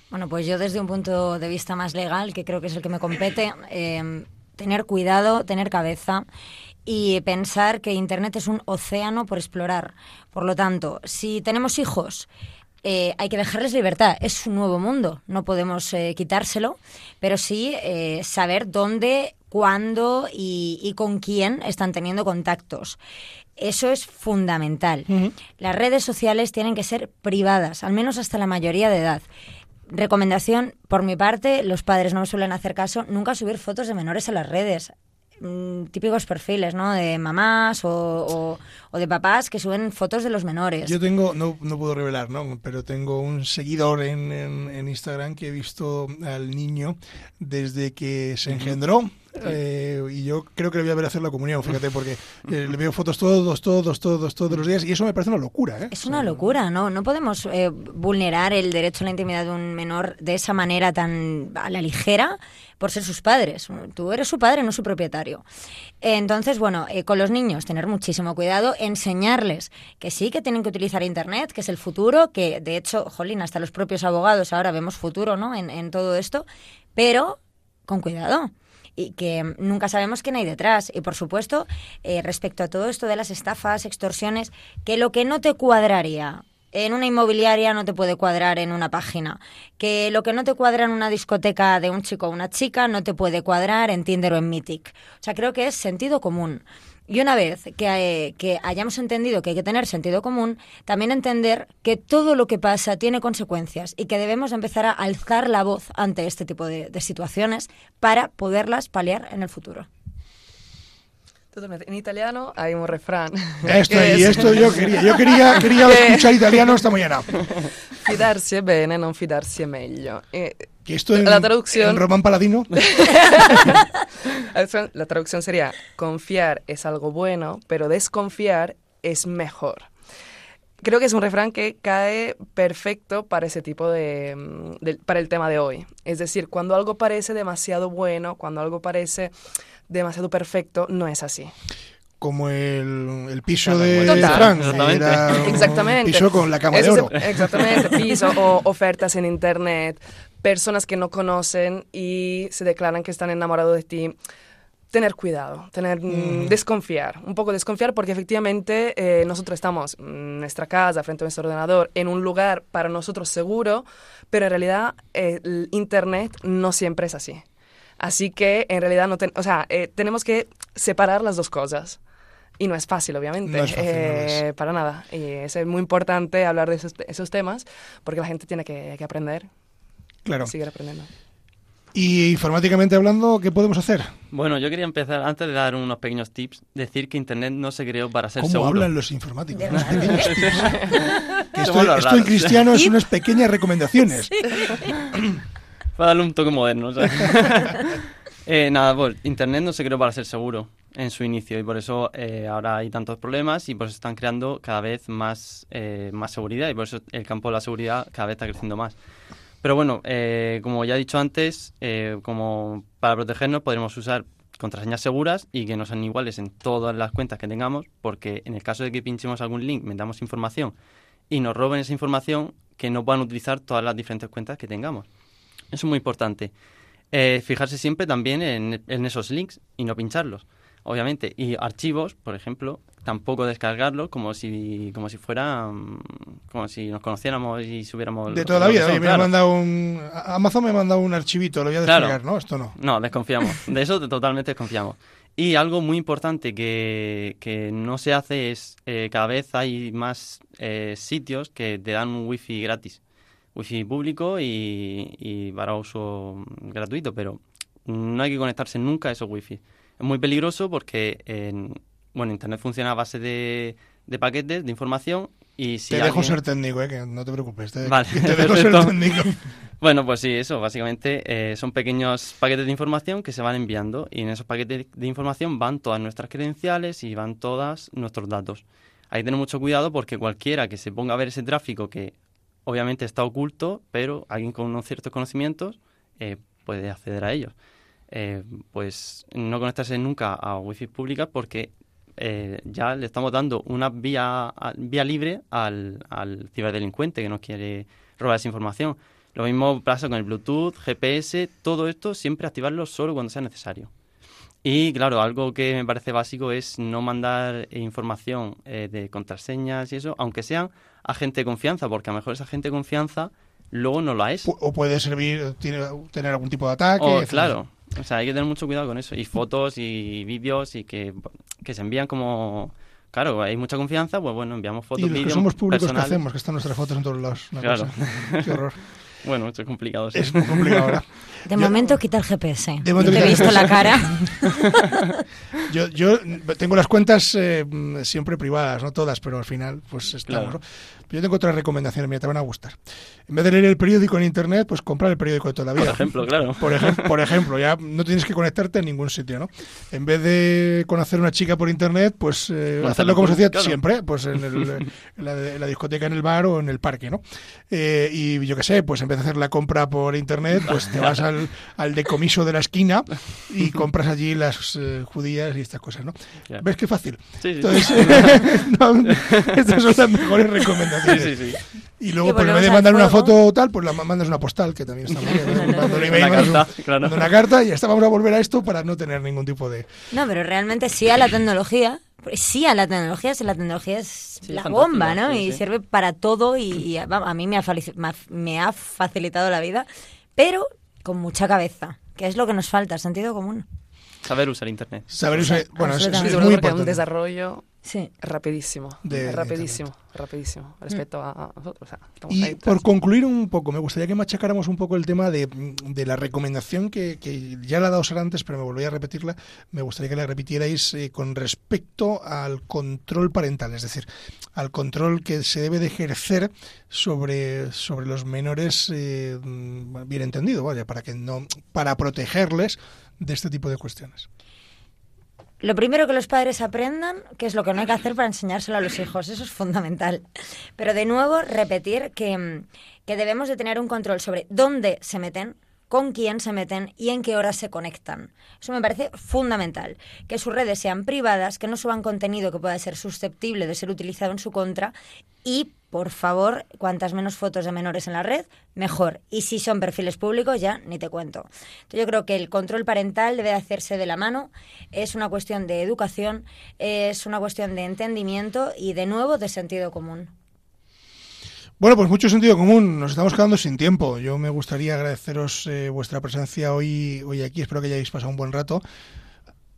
Bueno, pues yo desde un punto de vista más legal, que creo que es el que me compete, eh, tener cuidado, tener cabeza y pensar que Internet es un océano por explorar. Por lo tanto, si tenemos hijos, eh, hay que dejarles libertad. Es un nuevo mundo, no podemos eh, quitárselo, pero sí eh, saber dónde, cuándo y, con quién están teniendo contactos. Eso es fundamental. Las redes sociales tienen que ser privadas, al menos hasta la mayoría de edad. Recomendación, por mi parte, los padres no me suelen hacer caso, nunca subir fotos de menores a las redes. Mm, típicos perfiles, ¿no? De mamás o, de papás que suben fotos de los menores. Yo tengo, no, no puedo revelar, ¿no? Pero tengo un seguidor en, en, Instagram que he visto al niño desde que se engendró. Eh, y yo creo que le voy a ver hacer la comunión, fíjate, porque eh, le veo fotos todos, todos, todos, todos los días y eso me parece una locura. ¿eh? Es una locura, ¿no? No podemos vulnerar el derecho a la intimidad de un menor de esa manera tan a la ligera por ser sus padres. Tú eres su padre, no su propietario. Entonces, bueno, eh, con los niños tener muchísimo cuidado, enseñarles que sí, que tienen que utilizar Internet, que es el futuro, que de hecho, jolín, hasta los propios abogados ahora vemos futuro ¿no? en, todo esto, pero con cuidado y que nunca sabemos quién hay detrás. Y por supuesto, eh, respecto a todo esto de las estafas, extorsiones, que lo que no te cuadraría en una inmobiliaria no te puede cuadrar en una página. Que lo que no te cuadra en una discoteca de un chico o una chica no te puede cuadrar en Tinder o en Mythic. O sea, creo que es sentido común. Y una vez que, eh, que, hayamos entendido que hay que tener sentido común, también entender que todo lo que pasa tiene consecuencias y que debemos empezar a alzar la voz ante este tipo de situaciones para poderlas paliar en el futuro. En italiano hay un refrán. Esto, y esto yo quería. Yo quería, quería escuchar italiano esta mañana. Fidarsi è bene, non fidarsi è meglio. E que esto en, la traducción, en Román Paladino. la traducción sería: confiar es algo bueno, pero desconfiar es mejor. Creo que es un refrán que cae perfecto para ese tipo de, de, para el tema de hoy. Es decir, cuando algo parece demasiado bueno, cuando algo parece demasiado perfecto, no es así como el, el piso de, Frank. Exactamente. exactamente. Piso con la cama de oro. exactamente, piso o ofertas en internet, personas que no conocen y se declaran que están enamorados de ti. Tener cuidado, tener mm, desconfiar, un poco desconfiar porque efectivamente eh, nosotros estamos en nuestra casa, frente a nuestro ordenador, en un lugar para nosotros seguro, pero en realidad el Internet no siempre es así. Así que en realidad no o sea, eh, tenemos que separar las dos cosas. Y no es fácil, obviamente, eh, para nada. Y es muy importante hablar de esos, temas porque la gente tiene que, aprender. Claro. Seguir aprendiendo. Y informáticamente hablando, ¿qué podemos hacer? Bueno, yo quería empezar, antes de dar unos pequeños tips, decir que Internet no se creó para ser ¿Cómo seguro. hablan los informáticos? Unos pequeños tips. estoy, cristiano, es unas pequeñas recomendaciones. Para darle un toque moderno. eh, nada, pues Internet no se creó para ser seguro en su inicio y por eso eh, ahora hay tantos problemas y por eso están creando cada vez más, eh, más seguridad y por eso el campo de la seguridad cada vez está creciendo más. Pero bueno, eh, como ya he dicho antes, como para protegernos podremos usar contraseñas seguras y que no sean iguales en todas las cuentas que tengamos, porque en el caso de que pinchemos algún link, metamos información y nos roben esa información, que no puedan utilizar todas las diferentes cuentas que tengamos. Eso es muy importante. fijarse siempre también en esos links y no pincharlos obviamente. Y archivos, por ejemplo, tampoco descargarlos como si como si fuera mm, como si nos conociéramos y subiéramos de toda la vida me ha mandado un Amazon me ha mandado un archivito lo voy a descargar no esto no. No desconfiamos. De eso totalmente desconfiamos. Y algo muy importante que, que no se hace es eh, cada vez hay más eh, sitios que te dan un wifi gratis wifi público y, y para uso gratuito pero no hay que conectarse nunca a esos wifi es muy peligroso porque en, bueno, Internet funciona a base de, de paquetes de información y si Te dejo ser técnico, eh, que no te preocupes. Te, vale, te dejo ser técnico. bueno, pues sí, eso, básicamente eh, son pequeños paquetes de información que se van enviando y en esos paquetes de información van todas nuestras credenciales y van todos nuestros datos. Hay que tener mucho cuidado porque cualquiera que se ponga a ver ese tráfico que obviamente está oculto, pero alguien con unos ciertos conocimientos eh, puede acceder a ellos. Eh, pues no conectarse nunca a wifi públicas porque eh, ya le estamos dando una vía, vía libre al, al ciberdelincuente que nos quiere robar esa información. Lo mismo pasa con el Bluetooth, GPS, todo esto siempre activarlo solo cuando sea necesario. Y claro, algo que me parece básico es no mandar información eh, de contraseñas y eso, aunque sean a gente de confianza, porque a lo mejor esa gente de confianza luego no la es. O puede servir, tiene, tener algún tipo de ataque. Oh, claro, o sea, hay que tener mucho cuidado con eso. Y fotos y vídeos y que, se envían como... Claro, hay mucha confianza, pues bueno, enviamos fotos, y los que somos públicos que hacemos, que están nuestras fotos en todos lados. Claro. Qué horror. Bueno, esto es complicado. Sí. Es muy complicado ahora. De momento quita el GPS. De momento te he visto la cara. yo, yo tengo las cuentas eh, siempre privadas, no todas, pero al final pues estamos. Yo tengo otras recomendaciones, mira, te van a gustar. En vez de leer el periódico en internet, pues comprar el periódico de toda la vida. Por ejemplo, claro. Por, ejemplo, ya no tienes que conectarte en ningún sitio, ¿no? En vez de conocer a una chica por internet, pues eh, hacerlo como se hacía siempre, pues en, la, discoteca, en el bar o en el parque, ¿no? Eh, y yo qué sé, pues en vez de hacer la compra por internet, pues te vas al, al decomiso de la esquina y compras allí las eh, judías y estas cosas, ¿no? ¿Ves qué fácil? Sí, sí. Entonces, estas son las mejores recomendaciones. Sí, sí, sí. Y luego, pues, en vez de mandar una foto o tal, pues la mandas una postal, que también está muy bien. una, carta, claro. una carta y ya está, vamos a volver a esto para no tener ningún tipo de... No, pero realmente sí a la tecnología, sí a la tecnología, si la tecnología es la bomba, ¿no? y sirve para todo y, a, mí me ha, me ha facilitado la vida, pero con mucha cabeza, que es lo que nos falta, sentido común. Saber usar Internet. Saber usar, bueno, es, es, muy importante. un desarrollo Sí. Rapidísimo. rapidísimo, rapidísimo. Respecto a, nosotros. y por concluir un poco, me gustaría que machacáramos un poco el tema de, la recomendación que, ya la ha dado Sara antes, pero me volví a repetirla. Me gustaría que la repitierais eh, con respecto al control parental, es decir, al control que se debe de ejercer sobre, sobre los menores, eh, bien entendido, vaya, para que no, para protegerles de este tipo de cuestiones. Lo primero que los padres aprendan, que es lo que no hay que hacer para enseñárselo a los hijos, eso es fundamental. Pero de nuevo, repetir que, que debemos de tener un control sobre dónde se meten, con quién se meten y en qué horas se conectan. Eso me parece fundamental. Que sus redes sean privadas, que no suban contenido que pueda ser susceptible de ser utilizado en su contra y, por favor, cuantas menos fotos de menores en la red, mejor. Y si son perfiles públicos, ya ni te cuento. Yo creo que el control parental debe hacerse de la mano. Es una cuestión de educación, es una cuestión de entendimiento y, de nuevo, de sentido común. Bueno, pues mucho sentido común. Nos estamos quedando sin tiempo. Yo me gustaría agradeceros eh, vuestra presencia hoy, hoy aquí. Espero que hayáis pasado un buen rato.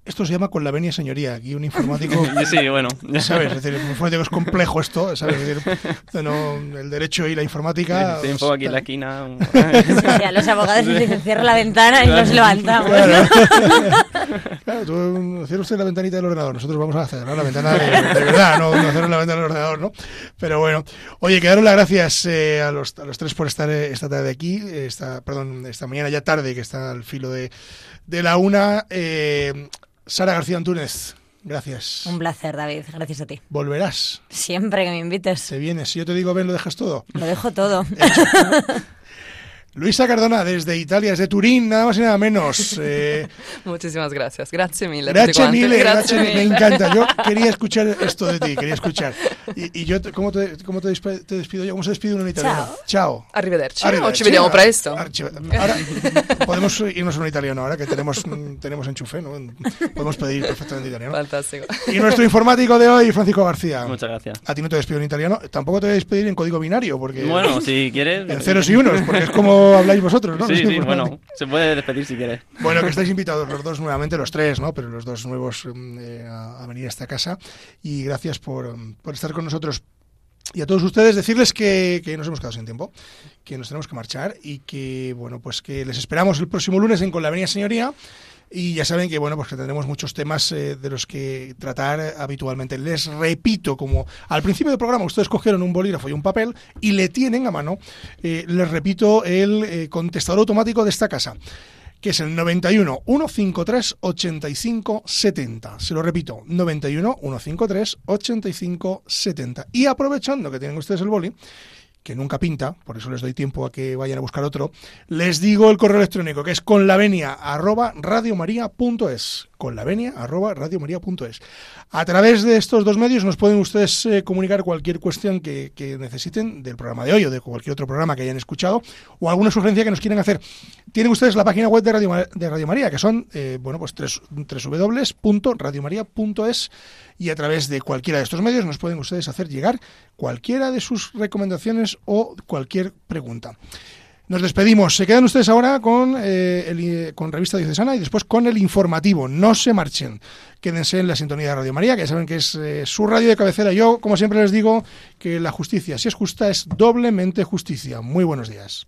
Esto se llama con la venia señoría. Aquí un informático. sí, bueno. ¿Sabes? Es decir, un informático es complejo esto, ¿sabes? Es decir, el derecho y la informática. Estoy un poco aquí en la esquina. a los abogados dicen cierra la ventana y nos levantamos. Claro, claro tú cierra usted la ventanita del ordenador. Nosotros vamos a hacer la ventana de, verdad, no, no hacer la ventana del ordenador, ¿no? Pero bueno. Oye, quedaron las gracias eh, a, los, a los tres por estar eh, esta tarde aquí. Esta, perdón, esta mañana ya tarde, que está al filo de, de la una. Eh, Sara García Antúnez, gracias. Un placer, David. Gracias a ti. ¿Volverás? Siempre que me invites. Se vienes. Si yo te digo ven, lo dejas todo. Lo dejo todo. Luisa Cardona, desde Italia, desde Turín, nada más y nada menos. Eh, Muchísimas gracias. Gracias mille. Gracias mille, gracias Me encanta. Yo quería escuchar esto de ti, quería escuchar. Y, yo, ¿cómo, te, cómo te, despido yo? ¿Cómo se despide uno en italiano? Ciao. Ciao. Arrivederci. Arrivederci. ci vediamo presto. Ahora podemos irnos a un italiano, ahora que tenemos, tenemos enchufe, ¿no? Podemos pedir perfectamente italiano. Fantástico. Y nuestro informático de hoy, Francisco García. Muchas gracias. A ti no te despido en italiano, tampoco te voy a despedir en código binario, porque... Bueno, si quieres... En ceros y unos, porque es como habláis vosotros, ¿no? Sí, sí, bueno, se puede despedir si quiere. Bueno, que estáis invitados los dos nuevamente, los tres, ¿no? Pero los dos nuevos mm, eh, a, venir a esta casa. Y gracias por, por, estar con nosotros. Y a todos ustedes decirles que, que, nos hemos quedado sin tiempo, que nos tenemos que marchar y que, bueno, pues que les esperamos el próximo lunes en Con la Avenida Señoría y ya saben que bueno, pues que tendremos muchos temas eh, de los que tratar habitualmente. Les repito, como al principio del programa ustedes cogieron un bolígrafo y un papel y le tienen a mano, eh, les repito el eh, contestador automático de esta casa que es el 91 153 85 70. Se lo repito, 91 153 85 70. Y aprovechando que tienen ustedes el boli, que nunca pinta, por eso les doy tiempo a que vayan a buscar otro, les digo el correo electrónico que es radiomaria.es con la venia arroba radiomaria.es. A través de estos dos medios nos pueden ustedes eh, comunicar cualquier cuestión que, necesiten del programa de hoy o de cualquier otro programa que hayan escuchado o alguna sugerencia que nos quieran hacer. Tienen ustedes la página web de Radio, de Radio María, que son eh, bueno pues tres, www.radiomaria.es y a través de cualquiera de estos medios nos pueden ustedes hacer llegar cualquiera de sus recomendaciones o cualquier pregunta. Nos despedimos. Se quedan ustedes ahora con, eh, el, con Revista Diocesana y después con el informativo. No se marchen. Quédense en la sintonía de Radio María, que ya saben que es eh, su radio de cabecera. Yo, como siempre les digo, que la justicia, si es justa, es doblemente justicia. Muy buenos días.